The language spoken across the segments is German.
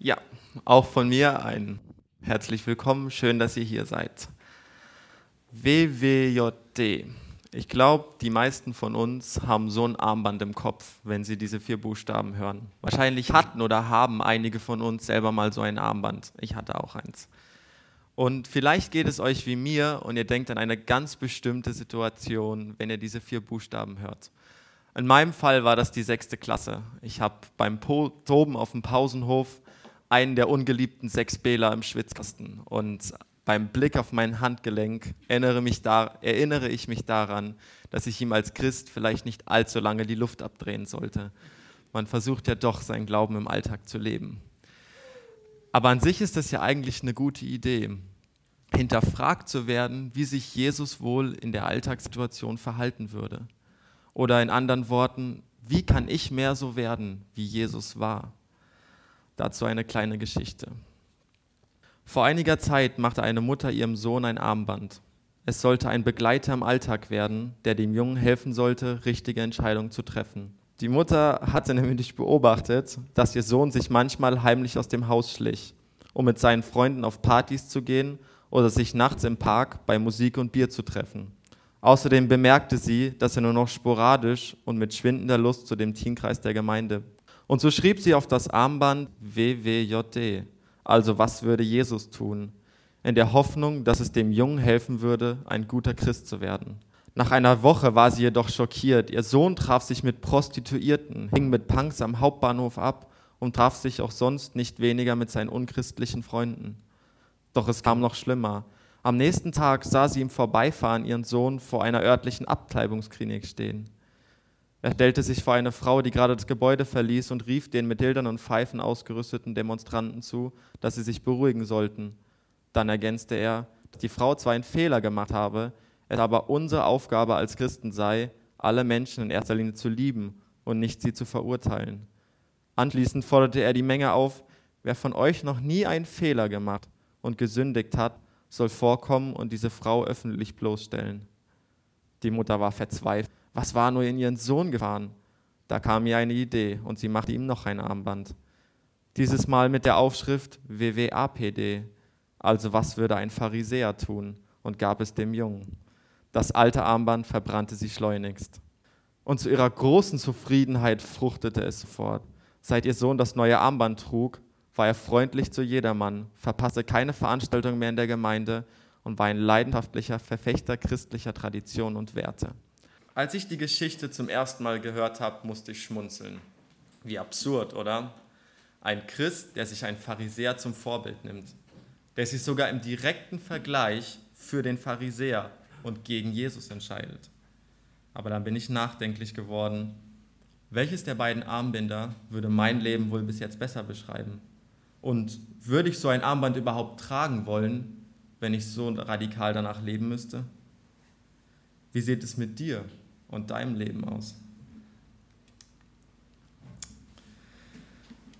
Ja, auch von mir ein herzlich willkommen. Schön, dass ihr hier seid. WWJD. Ich glaube, die meisten von uns haben so ein Armband im Kopf, wenn sie diese vier Buchstaben hören. Wahrscheinlich hatten oder haben einige von uns selber mal so ein Armband. Ich hatte auch eins. Und vielleicht geht es euch wie mir und ihr denkt an eine ganz bestimmte Situation, wenn ihr diese vier Buchstaben hört. In meinem Fall war das die sechste Klasse. Ich habe beim Toben auf dem Pausenhof einen der ungeliebten sechs Bäler im Schwitzkasten. Und beim Blick auf mein Handgelenk erinnere, mich da, erinnere ich mich daran, dass ich ihm als Christ vielleicht nicht allzu lange die Luft abdrehen sollte. Man versucht ja doch, seinen Glauben im Alltag zu leben. Aber an sich ist das ja eigentlich eine gute Idee, hinterfragt zu werden, wie sich Jesus wohl in der Alltagssituation verhalten würde. Oder in anderen Worten, wie kann ich mehr so werden, wie Jesus war? Dazu eine kleine Geschichte. Vor einiger Zeit machte eine Mutter ihrem Sohn ein Armband. Es sollte ein Begleiter im Alltag werden, der dem Jungen helfen sollte, richtige Entscheidungen zu treffen. Die Mutter hatte nämlich beobachtet, dass ihr Sohn sich manchmal heimlich aus dem Haus schlich, um mit seinen Freunden auf Partys zu gehen oder sich nachts im Park bei Musik und Bier zu treffen. Außerdem bemerkte sie, dass er nur noch sporadisch und mit schwindender Lust zu dem Teamkreis der Gemeinde und so schrieb sie auf das Armband WWJD, also was würde Jesus tun, in der Hoffnung, dass es dem Jungen helfen würde, ein guter Christ zu werden. Nach einer Woche war sie jedoch schockiert. Ihr Sohn traf sich mit Prostituierten, hing mit Punks am Hauptbahnhof ab und traf sich auch sonst nicht weniger mit seinen unchristlichen Freunden. Doch es kam noch schlimmer. Am nächsten Tag sah sie im Vorbeifahren ihren Sohn vor einer örtlichen Abtreibungsklinik stehen. Er stellte sich vor eine Frau, die gerade das Gebäude verließ, und rief den mit Dildern und Pfeifen ausgerüsteten Demonstranten zu, dass sie sich beruhigen sollten. Dann ergänzte er, dass die Frau zwar einen Fehler gemacht habe, es aber unsere Aufgabe als Christen sei, alle Menschen in erster Linie zu lieben und nicht sie zu verurteilen. Anschließend forderte er die Menge auf, wer von euch noch nie einen Fehler gemacht und gesündigt hat, soll vorkommen und diese Frau öffentlich bloßstellen. Die Mutter war verzweifelt. Was war nur in ihren Sohn gefahren? Da kam ihr eine Idee und sie machte ihm noch ein Armband. Dieses Mal mit der Aufschrift WWAPD, also was würde ein Pharisäer tun, und gab es dem Jungen. Das alte Armband verbrannte sie schleunigst. Und zu ihrer großen Zufriedenheit fruchtete es sofort. Seit ihr Sohn das neue Armband trug, war er freundlich zu jedermann, verpasste keine Veranstaltung mehr in der Gemeinde und war ein leidenschaftlicher Verfechter christlicher Tradition und Werte. Als ich die Geschichte zum ersten Mal gehört habe, musste ich schmunzeln. Wie absurd, oder? Ein Christ, der sich ein Pharisäer zum Vorbild nimmt, der sich sogar im direkten Vergleich für den Pharisäer und gegen Jesus entscheidet. Aber dann bin ich nachdenklich geworden. Welches der beiden Armbinder würde mein Leben wohl bis jetzt besser beschreiben? Und würde ich so ein Armband überhaupt tragen wollen, wenn ich so radikal danach leben müsste? Wie sieht es mit dir und deinem Leben aus?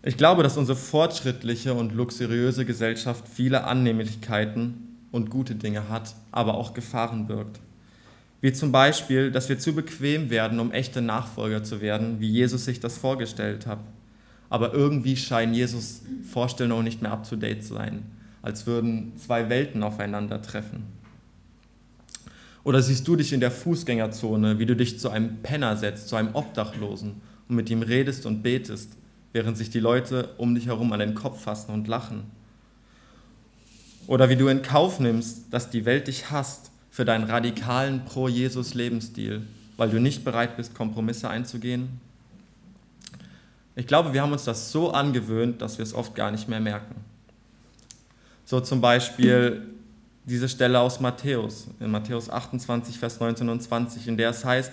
Ich glaube, dass unsere fortschrittliche und luxuriöse Gesellschaft viele Annehmlichkeiten und gute Dinge hat, aber auch Gefahren birgt. Wie zum Beispiel, dass wir zu bequem werden, um echte Nachfolger zu werden, wie Jesus sich das vorgestellt hat. Aber irgendwie scheinen Jesus Vorstellungen nicht mehr up-to-date zu sein, als würden zwei Welten aufeinandertreffen. Oder siehst du dich in der Fußgängerzone, wie du dich zu einem Penner setzt, zu einem Obdachlosen und mit ihm redest und betest, während sich die Leute um dich herum an den Kopf fassen und lachen? Oder wie du in Kauf nimmst, dass die Welt dich hasst für deinen radikalen Pro-Jesus-Lebensstil, weil du nicht bereit bist, Kompromisse einzugehen? Ich glaube, wir haben uns das so angewöhnt, dass wir es oft gar nicht mehr merken. So zum Beispiel diese Stelle aus Matthäus, in Matthäus 28, Vers 19 und 20, in der es heißt,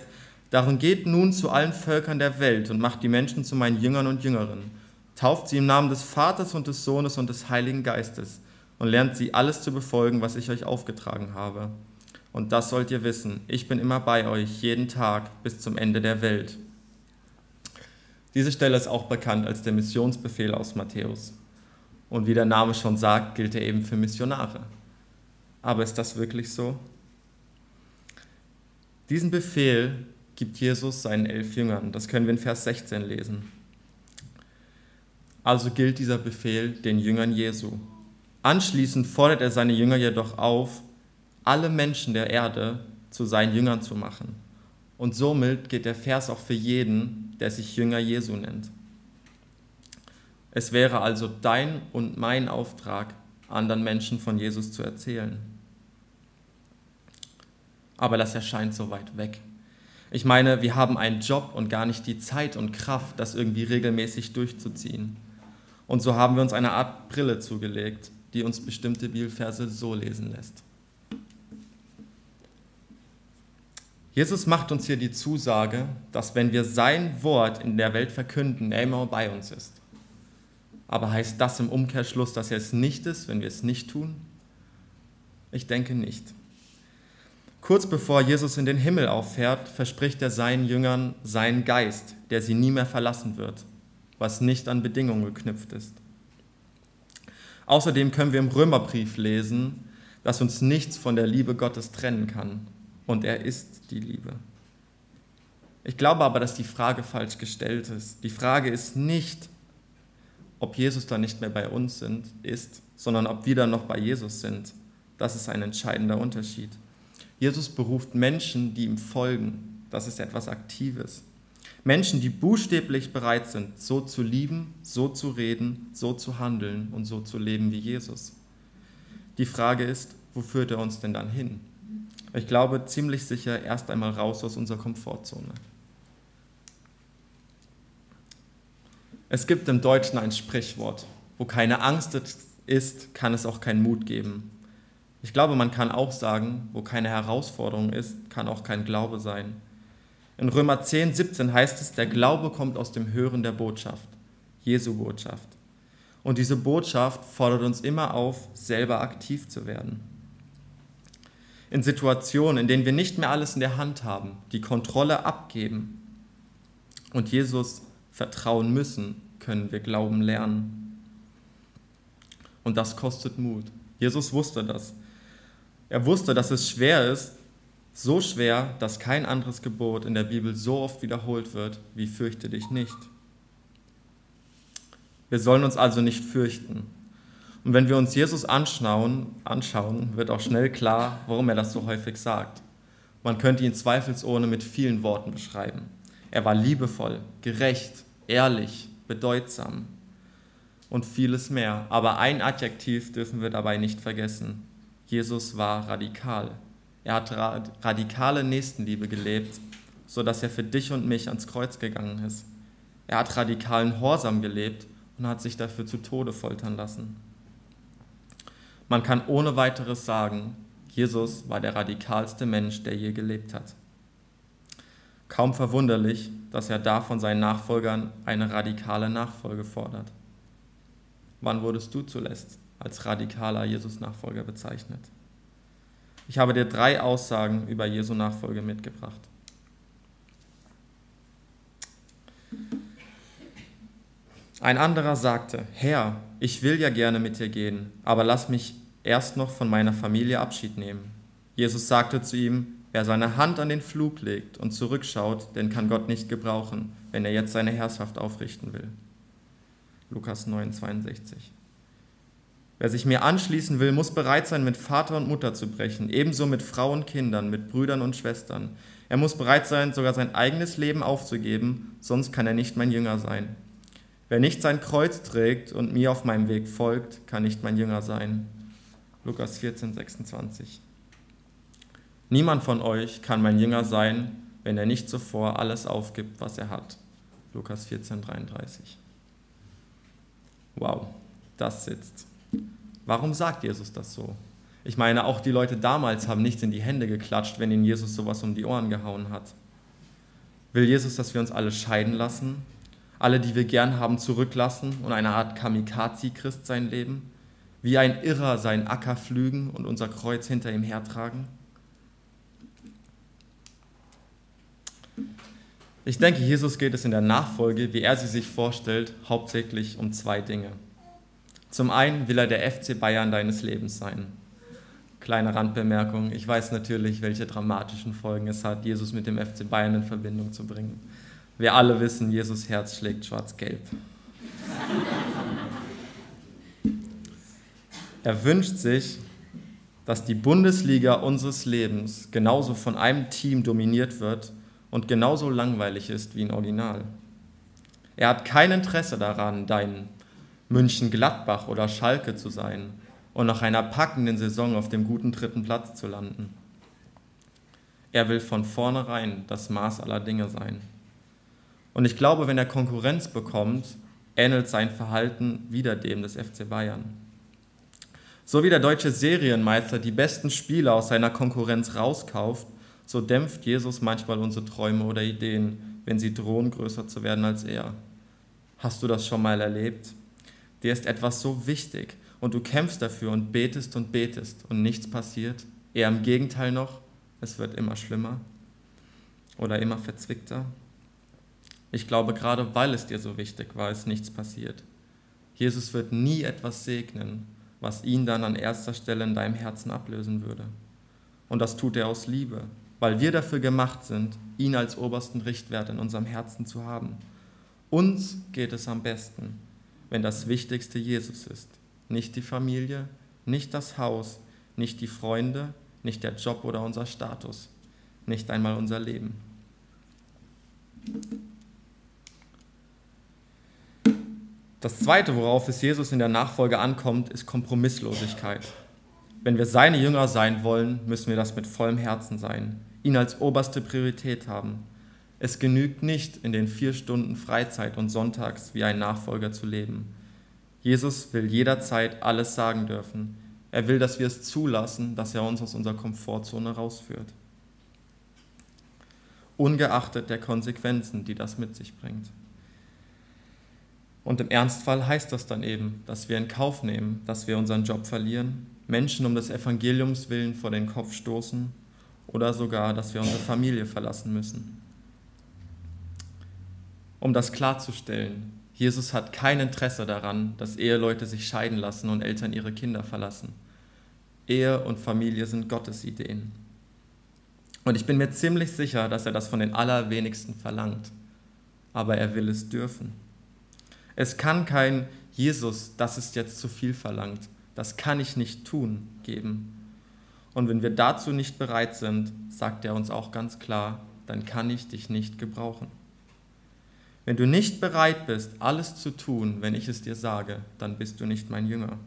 Darum geht nun zu allen Völkern der Welt und macht die Menschen zu meinen Jüngern und Jüngerinnen. Tauft sie im Namen des Vaters und des Sohnes und des Heiligen Geistes und lernt sie alles zu befolgen, was ich euch aufgetragen habe. Und das sollt ihr wissen, ich bin immer bei euch, jeden Tag bis zum Ende der Welt. Diese Stelle ist auch bekannt als der Missionsbefehl aus Matthäus. Und wie der Name schon sagt, gilt er eben für Missionare. Aber ist das wirklich so? Diesen Befehl gibt Jesus seinen elf Jüngern. Das können wir in Vers 16 lesen. Also gilt dieser Befehl den Jüngern Jesu. Anschließend fordert er seine Jünger jedoch auf, alle Menschen der Erde zu seinen Jüngern zu machen. Und somit geht der Vers auch für jeden, der sich Jünger Jesu nennt. Es wäre also dein und mein Auftrag, anderen Menschen von Jesus zu erzählen. Aber das erscheint so weit weg. Ich meine, wir haben einen Job und gar nicht die Zeit und Kraft, das irgendwie regelmäßig durchzuziehen. Und so haben wir uns eine Art Brille zugelegt, die uns bestimmte Bibelverse so lesen lässt. Jesus macht uns hier die Zusage, dass wenn wir sein Wort in der Welt verkünden, er immer bei uns ist. Aber heißt das im Umkehrschluss, dass er es nicht ist, wenn wir es nicht tun? Ich denke nicht. Kurz bevor Jesus in den Himmel auffährt, verspricht er seinen Jüngern seinen Geist, der sie nie mehr verlassen wird, was nicht an Bedingungen geknüpft ist. Außerdem können wir im Römerbrief lesen, dass uns nichts von der Liebe Gottes trennen kann. Und er ist die Liebe. Ich glaube aber, dass die Frage falsch gestellt ist. Die Frage ist nicht, ob Jesus dann nicht mehr bei uns sind, ist, sondern ob wir dann noch bei Jesus sind. Das ist ein entscheidender Unterschied. Jesus beruft Menschen, die ihm folgen. Das ist etwas Aktives. Menschen, die buchstäblich bereit sind, so zu lieben, so zu reden, so zu handeln und so zu leben wie Jesus. Die Frage ist, wo führt er uns denn dann hin? Ich glaube ziemlich sicher erst einmal raus aus unserer Komfortzone. Es gibt im Deutschen ein Sprichwort, wo keine Angst ist, kann es auch keinen Mut geben. Ich glaube, man kann auch sagen, wo keine Herausforderung ist, kann auch kein Glaube sein. In Römer 10, 17 heißt es, der Glaube kommt aus dem Hören der Botschaft, Jesu Botschaft. Und diese Botschaft fordert uns immer auf, selber aktiv zu werden. In Situationen, in denen wir nicht mehr alles in der Hand haben, die Kontrolle abgeben und Jesus vertrauen müssen, können wir Glauben lernen. Und das kostet Mut. Jesus wusste das. Er wusste, dass es schwer ist, so schwer, dass kein anderes Gebot in der Bibel so oft wiederholt wird, wie fürchte dich nicht. Wir sollen uns also nicht fürchten. Und wenn wir uns Jesus anschauen, anschauen, wird auch schnell klar, warum er das so häufig sagt. Man könnte ihn zweifelsohne mit vielen Worten beschreiben. Er war liebevoll, gerecht, ehrlich, bedeutsam und vieles mehr. Aber ein Adjektiv dürfen wir dabei nicht vergessen. Jesus war radikal. Er hat radikale Nächstenliebe gelebt, sodass er für dich und mich ans Kreuz gegangen ist. Er hat radikalen Horsam gelebt und hat sich dafür zu Tode foltern lassen. Man kann ohne weiteres sagen, Jesus war der radikalste Mensch, der je gelebt hat. Kaum verwunderlich, dass er da von seinen Nachfolgern eine radikale Nachfolge fordert. Wann wurdest du zuletzt als radikaler Jesus-Nachfolger bezeichnet? Ich habe dir drei Aussagen über Jesu Nachfolge mitgebracht. Ein anderer sagte, Herr, ich will ja gerne mit dir gehen, aber lass mich erst noch von meiner Familie Abschied nehmen. Jesus sagte zu ihm, wer seine Hand an den Flug legt und zurückschaut, den kann Gott nicht gebrauchen, wenn er jetzt seine Herrschaft aufrichten will. Lukas 9, 62. Wer sich mir anschließen will, muss bereit sein, mit Vater und Mutter zu brechen, ebenso mit Frau und Kindern, mit Brüdern und Schwestern. Er muss bereit sein, sogar sein eigenes Leben aufzugeben, sonst kann er nicht mein Jünger sein. Wer nicht sein Kreuz trägt und mir auf meinem Weg folgt, kann nicht mein Jünger sein. Lukas 14, 26. Niemand von euch kann mein Jünger sein, wenn er nicht zuvor alles aufgibt, was er hat. Lukas 14, 33. Wow, das sitzt. Warum sagt Jesus das so? Ich meine, auch die Leute damals haben nicht in die Hände geklatscht, wenn ihnen Jesus sowas um die Ohren gehauen hat. Will Jesus, dass wir uns alle scheiden lassen? Alle, die wir gern haben, zurücklassen und eine Art Kamikaze-Christ sein leben? Wie ein Irrer seinen Acker pflügen und unser Kreuz hinter ihm hertragen? Ich denke, Jesus geht es in der Nachfolge, wie er sie sich vorstellt, hauptsächlich um zwei Dinge. Zum einen will er der FC Bayern deines Lebens sein. Kleine Randbemerkung, ich weiß natürlich, welche dramatischen Folgen es hat, Jesus mit dem FC Bayern in Verbindung zu bringen. Wir alle wissen, Jesus Herz schlägt schwarz-gelb. Er wünscht sich, dass die Bundesliga unseres Lebens genauso von einem Team dominiert wird und genauso langweilig ist wie ein Original. Er hat kein Interesse daran, dein München-Gladbach oder Schalke zu sein und nach einer packenden Saison auf dem guten dritten Platz zu landen. Er will von vornherein das Maß aller Dinge sein. Und ich glaube, wenn er Konkurrenz bekommt, ähnelt sein Verhalten wieder dem des FC Bayern. So wie der deutsche Serienmeister die besten Spieler aus seiner Konkurrenz rauskauft, so dämpft Jesus manchmal unsere Träume oder Ideen, wenn sie drohen, größer zu werden als er. Hast du das schon mal erlebt? Dir ist etwas so wichtig und du kämpfst dafür und betest und betest und nichts passiert. Eher im Gegenteil noch, es wird immer schlimmer oder immer verzwickter. Ich glaube, gerade weil es dir so wichtig war, ist nichts passiert. Jesus wird nie etwas segnen, was ihn dann an erster Stelle in deinem Herzen ablösen würde. Und das tut er aus Liebe, weil wir dafür gemacht sind, ihn als obersten Richtwert in unserem Herzen zu haben. Uns geht es am besten, wenn das Wichtigste Jesus ist. Nicht die Familie, nicht das Haus, nicht die Freunde, nicht der Job oder unser Status, nicht einmal unser Leben. Das Zweite, worauf es Jesus in der Nachfolge ankommt, ist Kompromisslosigkeit. Wenn wir seine Jünger sein wollen, müssen wir das mit vollem Herzen sein, ihn als oberste Priorität haben. Es genügt nicht, in den vier Stunden Freizeit und Sonntags wie ein Nachfolger zu leben. Jesus will jederzeit alles sagen dürfen. Er will, dass wir es zulassen, dass er uns aus unserer Komfortzone rausführt. Ungeachtet der Konsequenzen, die das mit sich bringt. Und im Ernstfall heißt das dann eben, dass wir in Kauf nehmen, dass wir unseren Job verlieren, Menschen um des Evangeliums willen vor den Kopf stoßen oder sogar, dass wir unsere Familie verlassen müssen. Um das klarzustellen, Jesus hat kein Interesse daran, dass Eheleute sich scheiden lassen und Eltern ihre Kinder verlassen. Ehe und Familie sind Gottes Ideen. Und ich bin mir ziemlich sicher, dass er das von den allerwenigsten verlangt. Aber er will es dürfen. Es kann kein Jesus, das ist jetzt zu viel verlangt, das kann ich nicht tun, geben. Und wenn wir dazu nicht bereit sind, sagt er uns auch ganz klar, dann kann ich dich nicht gebrauchen. Wenn du nicht bereit bist, alles zu tun, wenn ich es dir sage, dann bist du nicht mein Jünger.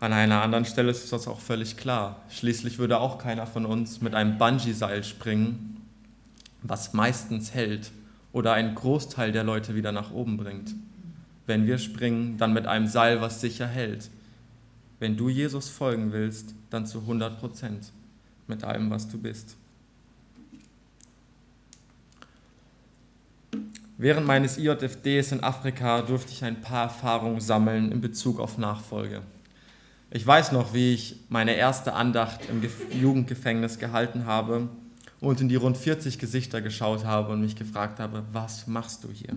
An einer anderen Stelle ist das auch völlig klar. Schließlich würde auch keiner von uns mit einem Bungee-Seil springen, was meistens hält oder einen Großteil der Leute wieder nach oben bringt. Wenn wir springen, dann mit einem Seil, was sicher hält. Wenn du Jesus folgen willst, dann zu 100 Prozent mit allem, was du bist. Während meines IJFDs in Afrika durfte ich ein paar Erfahrungen sammeln in Bezug auf Nachfolge. Ich weiß noch, wie ich meine erste Andacht im Jugendgefängnis gehalten habe und in die rund 40 Gesichter geschaut habe und mich gefragt habe, was machst du hier?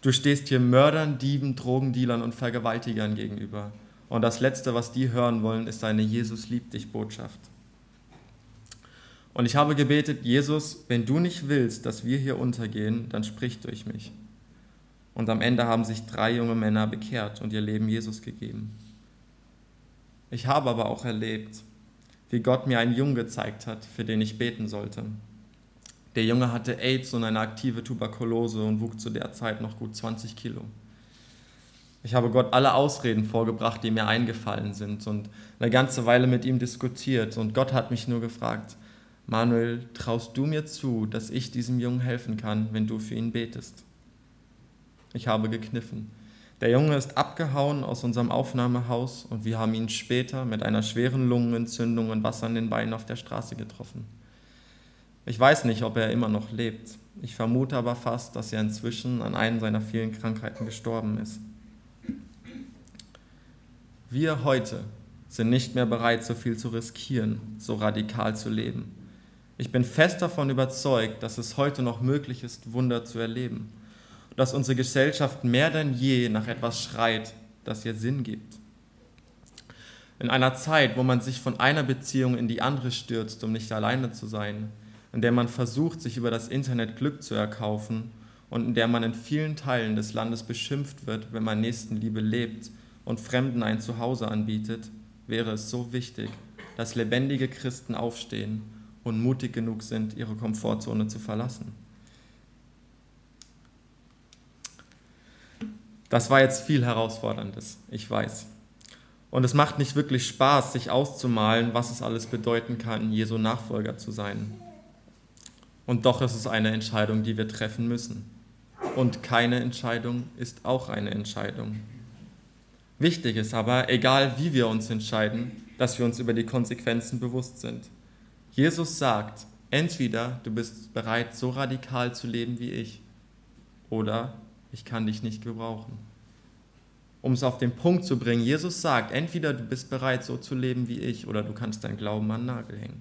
Du stehst hier Mördern, Dieben, Drogendealern und Vergewaltigern gegenüber. Und das Letzte, was die hören wollen, ist eine Jesus liebt dich Botschaft. Und ich habe gebetet, Jesus, wenn du nicht willst, dass wir hier untergehen, dann sprich durch mich. Und am Ende haben sich drei junge Männer bekehrt und ihr Leben Jesus gegeben. Ich habe aber auch erlebt, wie Gott mir einen Jungen gezeigt hat, für den ich beten sollte. Der Junge hatte AIDS und eine aktive Tuberkulose und wog zu der Zeit noch gut 20 Kilo. Ich habe Gott alle Ausreden vorgebracht, die mir eingefallen sind und eine ganze Weile mit ihm diskutiert. Und Gott hat mich nur gefragt, Manuel, traust du mir zu, dass ich diesem Jungen helfen kann, wenn du für ihn betest? Ich habe gekniffen. Der Junge ist abgehauen aus unserem Aufnahmehaus und wir haben ihn später mit einer schweren Lungenentzündung und Wasser in den Beinen auf der Straße getroffen. Ich weiß nicht, ob er immer noch lebt. Ich vermute aber fast, dass er inzwischen an einer seiner vielen Krankheiten gestorben ist. Wir heute sind nicht mehr bereit, so viel zu riskieren, so radikal zu leben. Ich bin fest davon überzeugt, dass es heute noch möglich ist, Wunder zu erleben dass unsere Gesellschaft mehr denn je nach etwas schreit, das ihr Sinn gibt. In einer Zeit, wo man sich von einer Beziehung in die andere stürzt, um nicht alleine zu sein, in der man versucht, sich über das Internet Glück zu erkaufen und in der man in vielen Teilen des Landes beschimpft wird, wenn man Nächstenliebe lebt und Fremden ein Zuhause anbietet, wäre es so wichtig, dass lebendige Christen aufstehen und mutig genug sind, ihre Komfortzone zu verlassen. Das war jetzt viel Herausforderndes, ich weiß. Und es macht nicht wirklich Spaß, sich auszumalen, was es alles bedeuten kann, Jesu Nachfolger zu sein. Und doch ist es eine Entscheidung, die wir treffen müssen. Und keine Entscheidung ist auch eine Entscheidung. Wichtig ist aber, egal wie wir uns entscheiden, dass wir uns über die Konsequenzen bewusst sind. Jesus sagt, entweder du bist bereit, so radikal zu leben wie ich, oder ich kann dich nicht gebrauchen. Um es auf den Punkt zu bringen, Jesus sagt, entweder du bist bereit, so zu leben wie ich, oder du kannst deinen Glauben an Nagel hängen.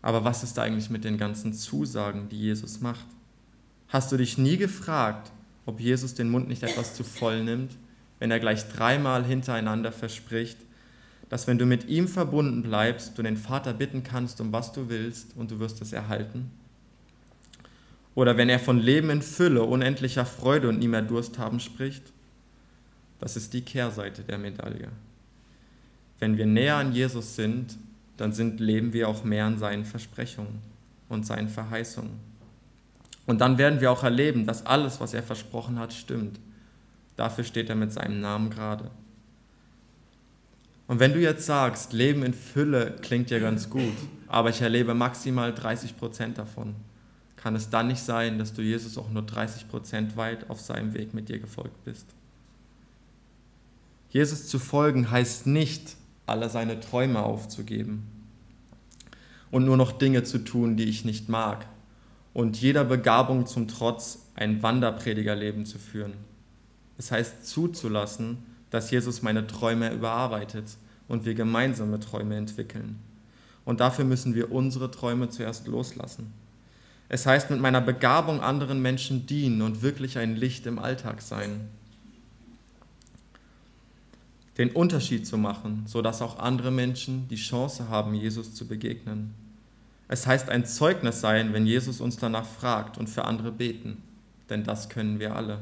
Aber was ist eigentlich mit den ganzen Zusagen, die Jesus macht? Hast du dich nie gefragt, ob Jesus den Mund nicht etwas zu voll nimmt, wenn er gleich dreimal hintereinander verspricht, dass wenn du mit ihm verbunden bleibst, du den Vater bitten kannst, um was du willst, und du wirst es erhalten? Oder wenn er von Leben in Fülle, unendlicher Freude und nie mehr Durst haben spricht? Das ist die Kehrseite der Medaille. Wenn wir näher an Jesus sind, dann sind, leben wir auch mehr an seinen Versprechungen und seinen Verheißungen. Und dann werden wir auch erleben, dass alles, was er versprochen hat, stimmt. Dafür steht er mit seinem Namen gerade. Und wenn du jetzt sagst, Leben in Fülle klingt ja ganz gut, aber ich erlebe maximal 30 Prozent davon, kann es dann nicht sein, dass du Jesus auch nur 30 Prozent weit auf seinem Weg mit dir gefolgt bist. Jesus zu folgen heißt nicht, alle seine Träume aufzugeben und nur noch Dinge zu tun, die ich nicht mag und jeder Begabung zum Trotz ein Wanderpredigerleben zu führen. Es heißt zuzulassen, dass Jesus meine Träume überarbeitet und wir gemeinsame Träume entwickeln. Und dafür müssen wir unsere Träume zuerst loslassen. Es heißt mit meiner Begabung anderen Menschen dienen und wirklich ein Licht im Alltag sein. Den Unterschied zu machen, sodass auch andere Menschen die Chance haben, Jesus zu begegnen. Es heißt ein Zeugnis sein, wenn Jesus uns danach fragt und für andere beten, denn das können wir alle.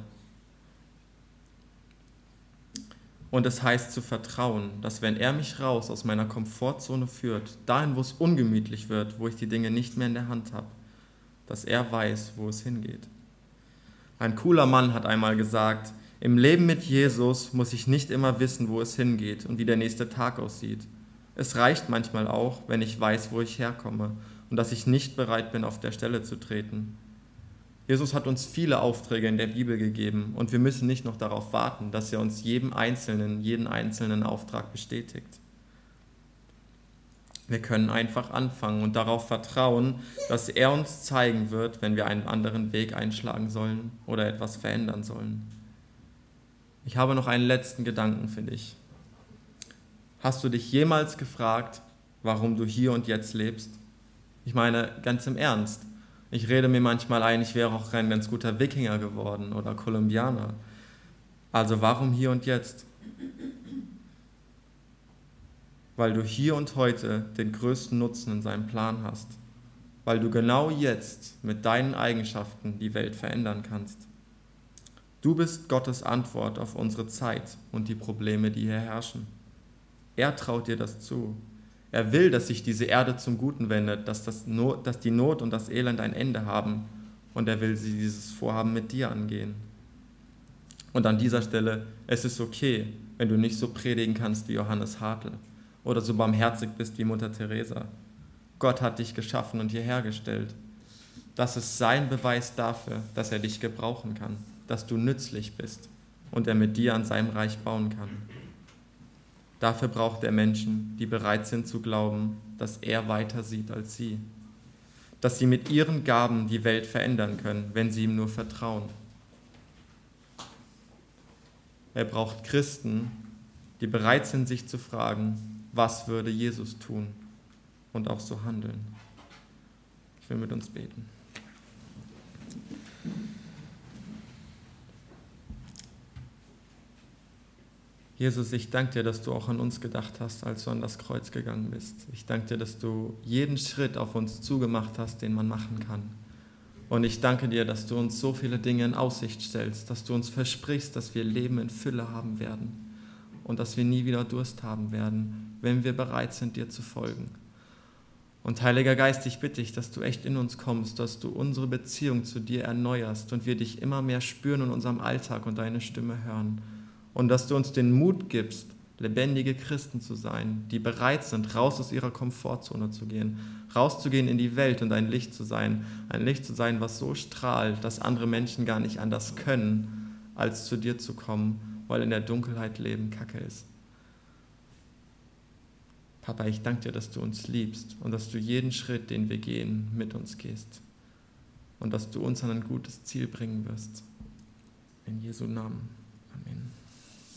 Und es heißt zu vertrauen, dass wenn er mich raus aus meiner Komfortzone führt, dahin, wo es ungemütlich wird, wo ich die Dinge nicht mehr in der Hand habe, dass er weiß, wo es hingeht. Ein cooler Mann hat einmal gesagt, im Leben mit Jesus muss ich nicht immer wissen, wo es hingeht und wie der nächste Tag aussieht. Es reicht manchmal auch, wenn ich weiß, wo ich herkomme und dass ich nicht bereit bin, auf der Stelle zu treten. Jesus hat uns viele Aufträge in der Bibel gegeben und wir müssen nicht noch darauf warten, dass er uns jedem einzelnen, jeden einzelnen Auftrag bestätigt. Wir können einfach anfangen und darauf vertrauen, dass er uns zeigen wird, wenn wir einen anderen Weg einschlagen sollen oder etwas verändern sollen. Ich habe noch einen letzten Gedanken für dich. Hast du dich jemals gefragt, warum du hier und jetzt lebst? Ich meine, ganz im Ernst. Ich rede mir manchmal ein, ich wäre auch ein ganz guter Wikinger geworden oder Kolumbianer. Also warum hier und jetzt? weil du hier und heute den größten Nutzen in seinem Plan hast, weil du genau jetzt mit deinen Eigenschaften die Welt verändern kannst. Du bist Gottes Antwort auf unsere Zeit und die Probleme, die hier herrschen. Er traut dir das zu. Er will, dass sich diese Erde zum Guten wendet, dass, das Not, dass die Not und das Elend ein Ende haben und er will dieses Vorhaben mit dir angehen. Und an dieser Stelle, es ist okay, wenn du nicht so predigen kannst wie Johannes Hartl oder so barmherzig bist wie Mutter Teresa. Gott hat dich geschaffen und hierher gestellt. Das ist sein Beweis dafür, dass er dich gebrauchen kann, dass du nützlich bist und er mit dir an seinem Reich bauen kann. Dafür braucht er Menschen, die bereit sind zu glauben, dass er weiter sieht als sie, dass sie mit ihren Gaben die Welt verändern können, wenn sie ihm nur vertrauen. Er braucht Christen, die bereit sind, sich zu fragen, was würde Jesus tun und auch so handeln. Ich will mit uns beten. Jesus, ich danke dir, dass du auch an uns gedacht hast, als du an das Kreuz gegangen bist. Ich danke dir, dass du jeden Schritt auf uns zugemacht hast, den man machen kann. Und ich danke dir, dass du uns so viele Dinge in Aussicht stellst, dass du uns versprichst, dass wir Leben in Fülle haben werden und dass wir nie wieder Durst haben werden, wenn wir bereit sind, dir zu folgen. Und Heiliger Geist, ich bitte dich, dass du echt in uns kommst, dass du unsere Beziehung zu dir erneuerst und wir dich immer mehr spüren in unserem Alltag und deine Stimme hören. Und dass du uns den Mut gibst, lebendige Christen zu sein, die bereit sind, raus aus ihrer Komfortzone zu gehen, rauszugehen in die Welt und ein Licht zu sein. Ein Licht zu sein, was so strahlt, dass andere Menschen gar nicht anders können, als zu dir zu kommen, weil in der Dunkelheit Leben Kacke ist. Papa, ich danke dir, dass du uns liebst und dass du jeden Schritt, den wir gehen, mit uns gehst. Und dass du uns an ein gutes Ziel bringen wirst. In Jesu Namen. Amen.